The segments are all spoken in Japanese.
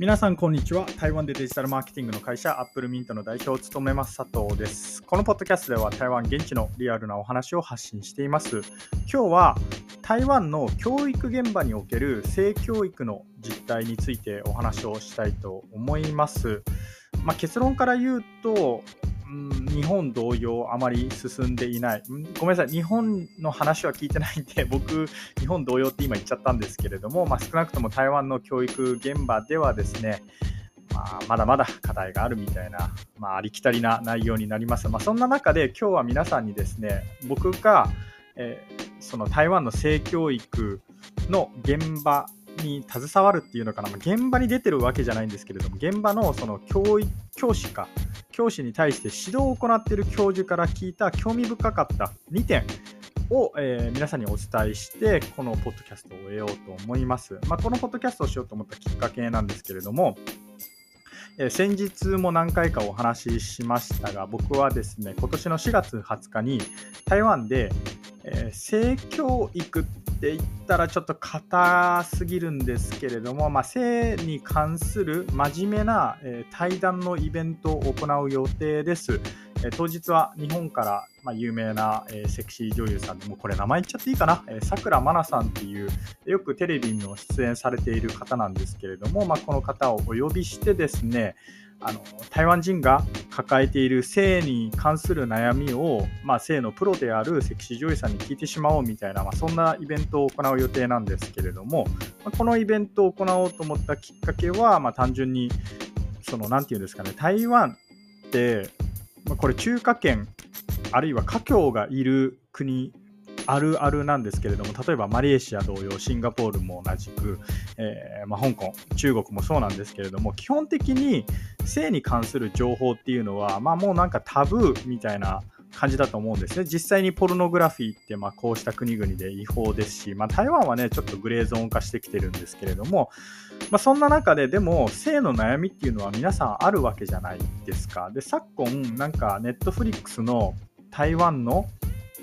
皆さんこんにちは。台湾でデジタルマーケティングの会社アップルミントの代表を務めます佐藤です。このポッドキャストでは台湾現地のリアルなお話を発信しています。今日は台湾の教育現場における性教育の実態についてお話をしたいと思います。まあ、結論から言うと日本同様あまり進んでいない。ごめんなさい、日本の話は聞いてないんで、僕、日本同様って今言っちゃったんですけれども、まあ、少なくとも台湾の教育現場ではですね、まあ、まだまだ課題があるみたいな、まあ、ありきたりな内容になります。まあ、そんな中で今日は皆さんにですね、僕が、えー、その台湾の性教育の現場に携わるっていうのかな、ま、現場に出てるわけじゃないんですけれども、現場のその教教師か、教師に対して指導を行っている教授から聞いた興味深かった2点を、えー、皆さんにお伝えして、このポッドキャストを終えようと思います。まあ、このポッドキャストをしようと思ったきっかけなんですけれども、えー、先日も何回かお話ししましたが、僕はですね、今年の4月20日に台湾で、えー、性教育って言ったらちょっと硬すぎるんですけれども、まあ、性に関する真面目な、えー、対談のイベントを行う予定です。えー、当日は日本から、まあ、有名な、え、セクシー女優さんで、もこれ名前言っちゃっていいかな、さくらまなさんっていう、よくテレビにも出演されている方なんですけれども、まあ、この方をお呼びしてですね、あの台湾人が抱えている性に関する悩みを、まあ、性のプロであるセクシー女優さんに聞いてしまおうみたいな、まあ、そんなイベントを行う予定なんですけれども、まあ、このイベントを行おうと思ったきっかけは、まあ、単純にその何て言うんですかね台湾って、まあ、これ中華圏あるいは華僑がいる国あるあるなんですけれども例えばマレーシア同様シンガポールも同じく、えー、まあ、香港中国もそうなんですけれども基本的に性に関する情報っていうのは、まあ、もうなんかタブーみたいな感じだと思うんですね。実際にポルノグラフィーってまあこうした国々で違法ですし、まあ、台湾はね、ちょっとグレーゾーン化してきてるんですけれども、まあ、そんな中ででも性の悩みっていうのは皆さんあるわけじゃないですか。で、昨今なんかネットフリックスの台湾の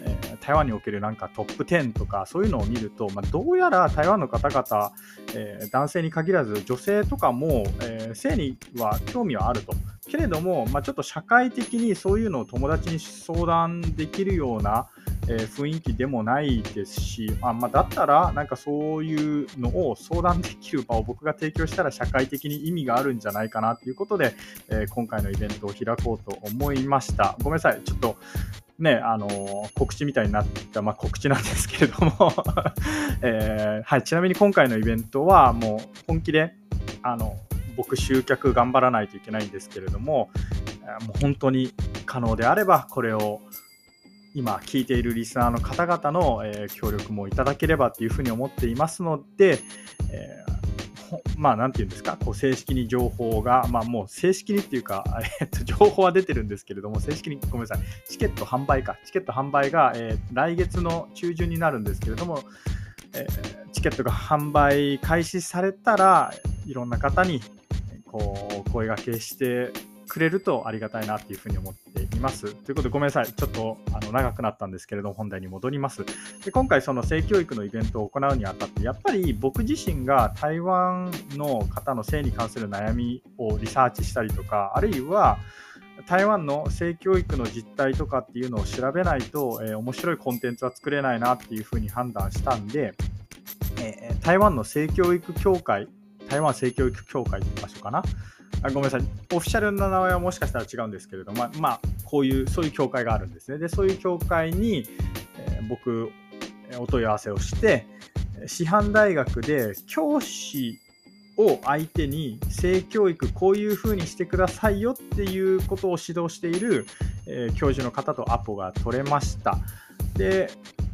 えー、台湾におけるなんかトップ10とかそういうのを見ると、まあ、どうやら台湾の方々、えー、男性に限らず女性とかも、えー、性には興味はあると。けれども、まあ、ちょっと社会的にそういうのを友達に相談できるような、えー、雰囲気でもないですし、まあ、まあ、だったらなんかそういうのを相談できる場を僕が提供したら社会的に意味があるんじゃないかなということで、えー、今回のイベントを開こうと思いました。ごめんなさい。ちょっとね、あの告知みたいになった、まあ、告知なんですけれども えー、はい、ちなみに今回のイベントはもう本気であの僕集客頑張らないといけないんですけれどももう本当に可能であればこれを今聞いているリスナーの方々の、えー、協力もいただければというふうに思っていますので、えまあ、なんていうんですか、こう正式に情報が、まあ、もう正式にっていうか、えっと、情報は出てるんですけれども、正式に、ごめんなさい、チケット販売か、チケット販売が、えー、来月の中旬になるんですけれども、え、チケットが販売開始されたら、いろんな方にこう声がけしてくれるとありがたいなっていうふうに思っています。ということでごめんなさい。ちょっとあの長くなったんですけれども本題に戻ります。で今回その性教育のイベントを行うにあたってやっぱり僕自身が台湾の方の性に関する悩みをリサーチしたりとかあるいは台湾の性教育の実態とかっていうのを調べないと、えー、面白いコンテンツは作れないなっていうふうに判断したんで、えー、台湾の性教育協会台湾性教育協会って場所かなあごめんなさい、オフィシャルな名前はもしかしたら違うんですけれども、まあ、こういう、そういう協会があるんですね。で、そういう協会に、えー、僕、お問い合わせをして、師範大学で教師を相手に性教育こういうふうにしてくださいよっていうことを指導している、え、教授の方とアポが取れました。で、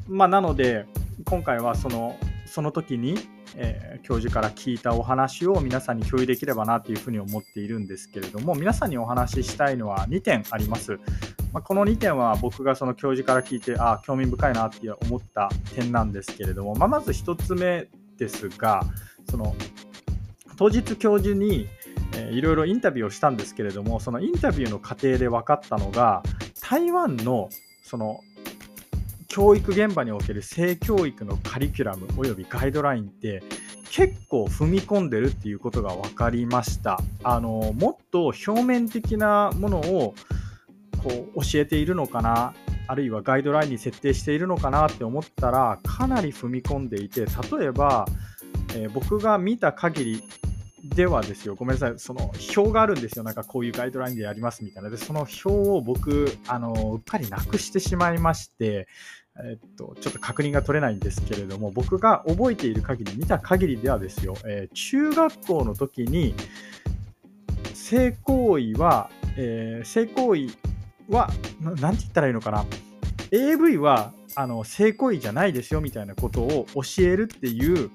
まあ、なので今回はそのその時にえー、教授から聞いたお話を皆さんに共有できればなというふうに思っているんですけれども皆さんにお話ししたいのは2点あります。まあ、この2点は僕がその教授から聞いてあ興味深いなって思った点なんですけれども、まあ、まず1つ目ですがその当日教授にいろいろインタビューをしたんですけれどもそのインタビューの過程で分かったのが台湾のその教育現場における性教育のカリキュラムおよびガイドラインって結構踏み込んでるっていうことが分かりました。あのもっと表面的なものをこう教えているのかなあるいはガイドラインに設定しているのかなって思ったらかなり踏み込んでいて例えば、えー、僕が見た限りではですよ、ごめんなさい、その表があるんですよ、なんかこういうガイドラインでやりますみたいな、でその表を僕、あのうっかりなくしてしまいまして、えっと、ちょっと確認が取れないんですけれども、僕が覚えている限り、見た限りではですよ、えー、中学校の時に、性行為は、えー、性行為は、なんて言ったらいいのかな、AV はあの性行為じゃないですよみたいなことを教えるっていう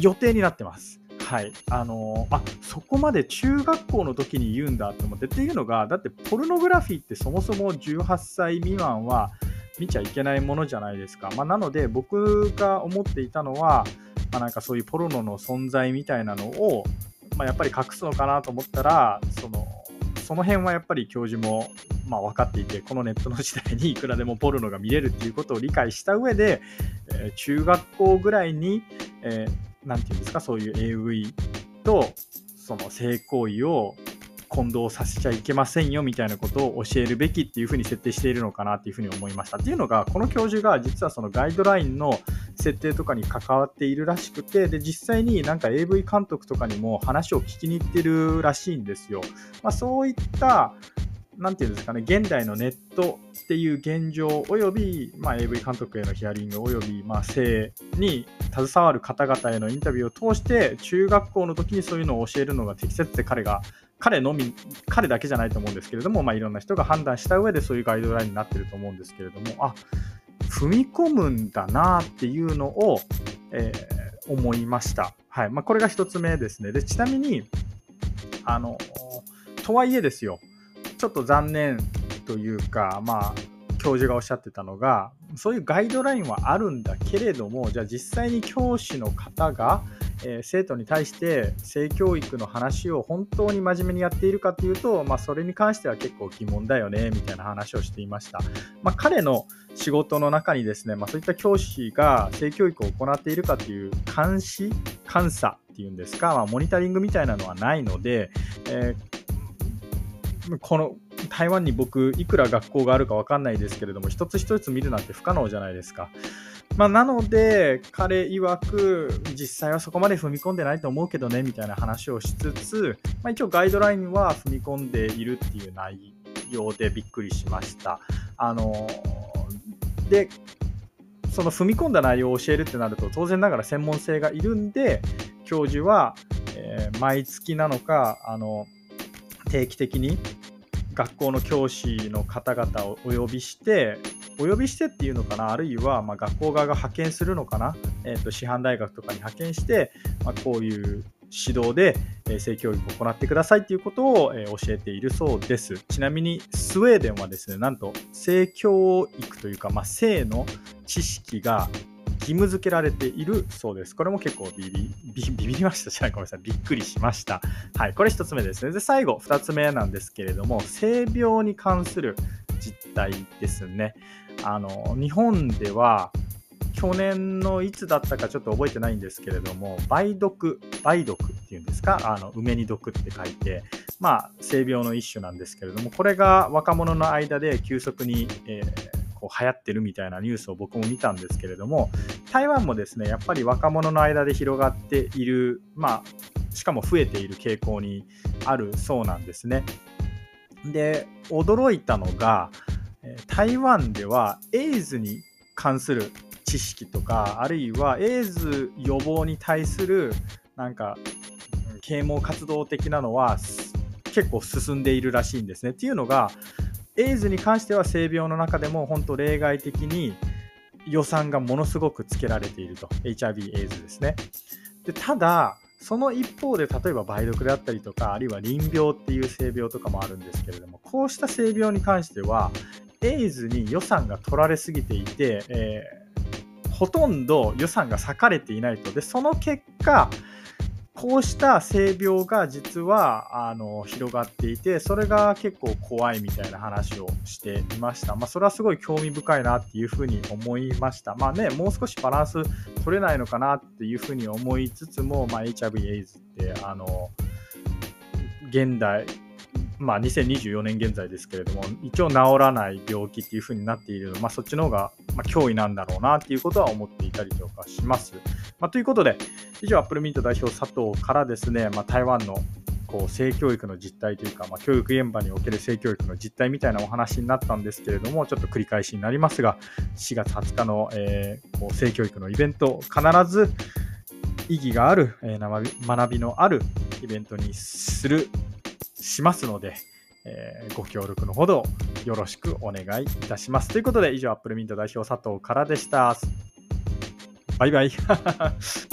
予定になってます。はい、あのー、あそこまで中学校の時に言うんだと思ってっていうのがだってポルノグラフィーってそもそも18歳未満は見ちゃいけないものじゃないですか。まあ、なので僕が思っていたのは、まあ、なんかそういうポルノの存在みたいなのを、まあ、やっぱり隠すのかなと思ったらそのその辺はやっぱり教授もまあ分かっていてこのネットの時代にいくらでもポルノが見れるっていうことを理解した上で、えー、中学校ぐらいに、えー、て言うんですかそういう AV とその性行為を混同させちゃいけませんよみたいなことを教えるべきっていうふうに設定しているのかなっていうふうに思いました。っていうのが、この教授が実はそのガイドラインの設定とかに関わっているらしくて、で、実際になんか AV 監督とかにも話を聞きに行ってるらしいんですよ。まあ、そういったなんていうんですかね、現代のネットっていう現状および、まあ、AV 監督へのヒアリングおよび、まあ、性に携わる方々へのインタビューを通して、中学校の時にそういうのを教えるのが適切で彼が、彼のみ、彼だけじゃないと思うんですけれども、まあ、いろんな人が判断した上でそういうガイドラインになってると思うんですけれども、あ、踏み込むんだなっていうのを、えー、思いました。はい。まあ、これが1つ目ですね。で、ちなみに、あの、とはいえですよ、ちょっと残念というか、まあ、教授がおっしゃってたのが、そういうガイドラインはあるんだけれども、じゃあ実際に教師の方が、えー、生徒に対して性教育の話を本当に真面目にやっているかというと、まあ、それに関しては結構疑問だよねみたいな話をしていました。まあ、彼の仕事の中にですね、まあ、そういった教師が性教育を行っているかという監視、監査っていうんですか、まあ、モニタリングみたいなのはないので、えー この台湾に僕、いくら学校があるか分かんないですけれども、一つ一つ見るなんて不可能じゃないですか。まあ、なので、彼曰く、実際はそこまで踏み込んでないと思うけどね、みたいな話をしつつ、まあ、一応ガイドラインは踏み込んでいるっていう内容でびっくりしました。あので、その踏み込んだ内容を教えるってなると、当然ながら専門性がいるんで、教授は、えー、毎月なのか、あの、定期的に学校の教師の方々をお呼びしてお呼びしてっていうのかな？あるいはま学校側が派遣するのかな、えー、と師範大学とかに派遣して、まあ、こういう指導で、性教育を行ってくださいっていうことを、教えているそうです。ちなみにスウェーデンはですね、なんと性教育というか、まあ、性の知識が義務付けられているそうです。これも結構ビビビビりました。じゃない、ごめんなさい。びっくりしました。はい、これ1つ目ですね。で、最後、2つ目なんですけれども、性病に関する実態ですね。あの、日本では、去年のいつだったかちょっと覚えてないんですけれども、梅毒、梅毒っていうんですか、あの梅に毒って書いて、まあ、性病の一種なんですけれども、これが若者の間で急速に、えーこう流行ってるみたいなニュースを僕も見たんですけれども台湾もですねやっぱり若者の間で広がっているまあしかも増えている傾向にあるそうなんですね。で驚いたのが台湾ではエイズに関する知識とかあるいはエイズ予防に対するなんか啓蒙活動的なのは結構進んでいるらしいんですね。っていうのがエイズに関しては性病の中でも本当例外的に予算がものすごくつけられていると。HIV エイズですね。でただその一方で例えば梅毒であったりとかあるいは淋病っていう性病とかもあるんですけれどもこうした性病に関してはエイズに予算が取られすぎていて、えー、ほとんど予算が割かれていないと。でその結果こうした性病が実はあの広がっていて、それが結構怖いみたいな話をしていました。まあ、それはすごい興味深いなっていうふうに思いました。まあね、もう少しバランス取れないのかなっていうふうに思いつつも、まあ、HIV、AIDS ってあの現代まあ、2024年現在ですけれども、一応治らない病気っていう風になっているので、まあ、そっちの方が、ま脅威なんだろうなっていうことは思っていたりとかします。まあ、ということで、以上、アップルミント代表佐藤からですね、まあ、台湾のこう性教育の実態というか、まあ、教育現場における性教育の実態みたいなお話になったんですけれども、ちょっと繰り返しになりますが、4月20日の、えー、こう性教育のイベント、必ず意義がある、えー、学びのあるイベントにするしますので、えー、ご協力のほどよろしくお願いいたします。ということで、以上、アップルミント代表佐藤からでした。バイバイ。